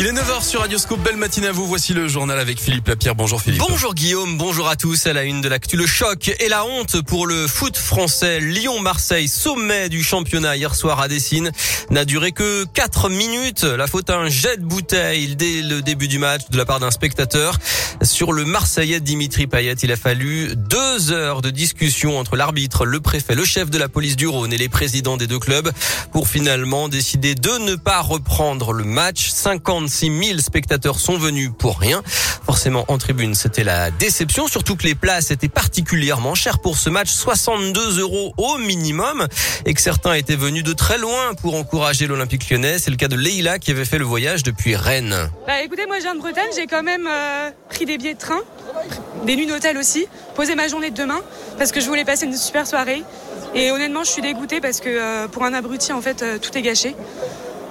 Il est 9h sur Radioscope. Belle matinée à vous. Voici le journal avec Philippe Lapierre. Bonjour Philippe. Bonjour Guillaume, bonjour à tous. À la une de l'actu, le choc et la honte pour le foot français. Lyon-Marseille, sommet du championnat hier soir à Dessine, n'a duré que 4 minutes. La faute à un jet de bouteille dès le début du match de la part d'un spectateur. Sur le Marseillais Dimitri Payet, il a fallu deux heures de discussion entre l'arbitre, le préfet, le chef de la police du Rhône et les présidents des deux clubs pour finalement décider de ne pas reprendre le match. 56 000 spectateurs sont venus pour rien. Forcément, en tribune, c'était la déception, surtout que les places étaient particulièrement chères pour ce match, 62 euros au minimum, et que certains étaient venus de très loin pour encourager l'Olympique lyonnais. C'est le cas de Leïla qui avait fait le voyage depuis Rennes. Bah écoutez, moi je viens de Bretagne, j'ai quand même euh, pris des billets de train, des nuits d'hôtel aussi, posé ma journée de demain, parce que je voulais passer une super soirée. Et honnêtement, je suis dégoûtée parce que euh, pour un abruti, en fait, euh, tout est gâché.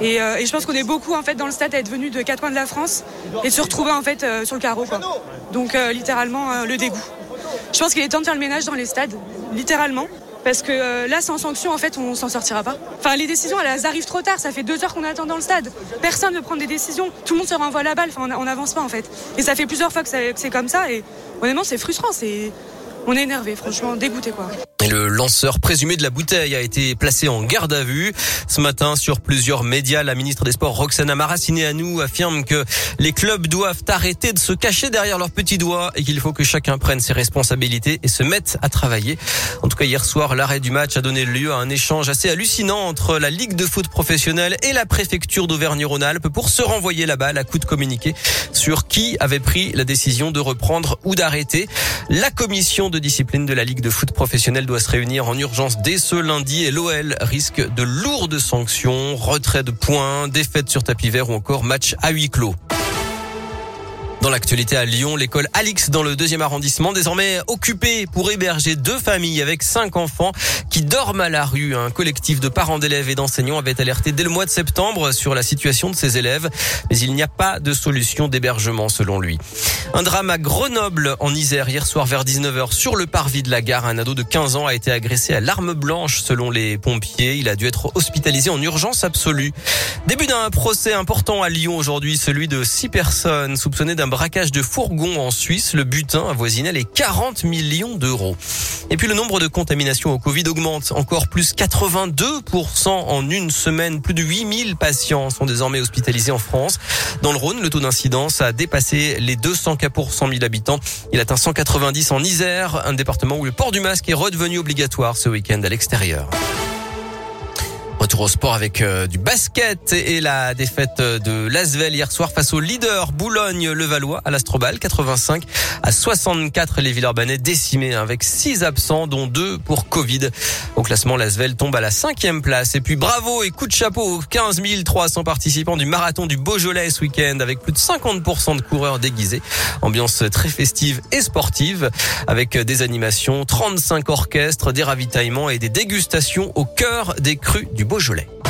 Et, euh, et je pense qu'on est beaucoup en fait dans le stade à être venus de quatre coins de la France et se retrouver en fait euh, sur le carreau. Donc euh, littéralement le dégoût. Je pense qu'il est temps de faire le ménage dans les stades, littéralement. Parce que là, sans sanction, en fait, on s'en sortira pas. Enfin, les décisions, elles arrivent trop tard. Ça fait deux heures qu'on attend dans le stade. Personne ne prend des décisions. Tout le monde se renvoie la balle. Enfin, on n'avance pas, en fait. Et ça fait plusieurs fois que, c'est comme ça. Et honnêtement, c'est frustrant. On est énervé, franchement, dégoûté, quoi. Le lanceur présumé de la bouteille a été placé en garde à vue. Ce matin, sur plusieurs médias, la ministre des Sports, Roxana Maracineanu, affirme que les clubs doivent arrêter de se cacher derrière leurs petits doigts et qu'il faut que chacun prenne ses responsabilités et se mette à travailler. En tout cas, hier soir, l'arrêt du match a donné lieu à un échange assez hallucinant entre la Ligue de foot professionnelle et la préfecture d'Auvergne-Rhône-Alpes pour se renvoyer la balle à coup de communiqué sur qui avait pris la décision de reprendre ou d'arrêter. La commission de discipline de la Ligue de foot professionnelle doit se réunir en urgence dès ce lundi et l'OL risque de lourdes sanctions, retrait de points, défaite sur tapis vert ou encore match à huis clos. Dans l'actualité à Lyon, l'école Alix dans le deuxième arrondissement, désormais occupée pour héberger deux familles avec cinq enfants qui dorment à la rue. Un collectif de parents d'élèves et d'enseignants avait alerté dès le mois de septembre sur la situation de ces élèves, mais il n'y a pas de solution d'hébergement selon lui. Un drame à Grenoble en Isère hier soir vers 19h sur le parvis de la gare. Un ado de 15 ans a été agressé à l'arme blanche selon les pompiers. Il a dû être hospitalisé en urgence absolue. Début d'un procès important à Lyon aujourd'hui, celui de six personnes soupçonnées d'un braquage de fourgon en Suisse. Le butin avoisinait les 40 millions d'euros. Et puis le nombre de contaminations au Covid augmente encore plus 82% en une semaine. Plus de 8000 patients sont désormais hospitalisés en France. Dans le Rhône, le taux d'incidence a dépassé les 200 cas pour 100 000 habitants. Il atteint 190 en Isère, un département où le port du masque est redevenu obligatoire ce week-end à l'extérieur. Retour au sport avec euh, du basket et la défaite de l'Asvel hier soir face au leader Boulogne-Levallois à l'Astrobal 85 à 64 les Villeurbanais décimés avec six absents dont deux pour Covid. Au classement l'Asvel tombe à la cinquième place et puis bravo et coup de chapeau aux 15 300 participants du marathon du Beaujolais ce week-end avec plus de 50% de coureurs déguisés. Ambiance très festive et sportive avec des animations, 35 orchestres, des ravitaillements et des dégustations au cœur des crues du Beaujolais.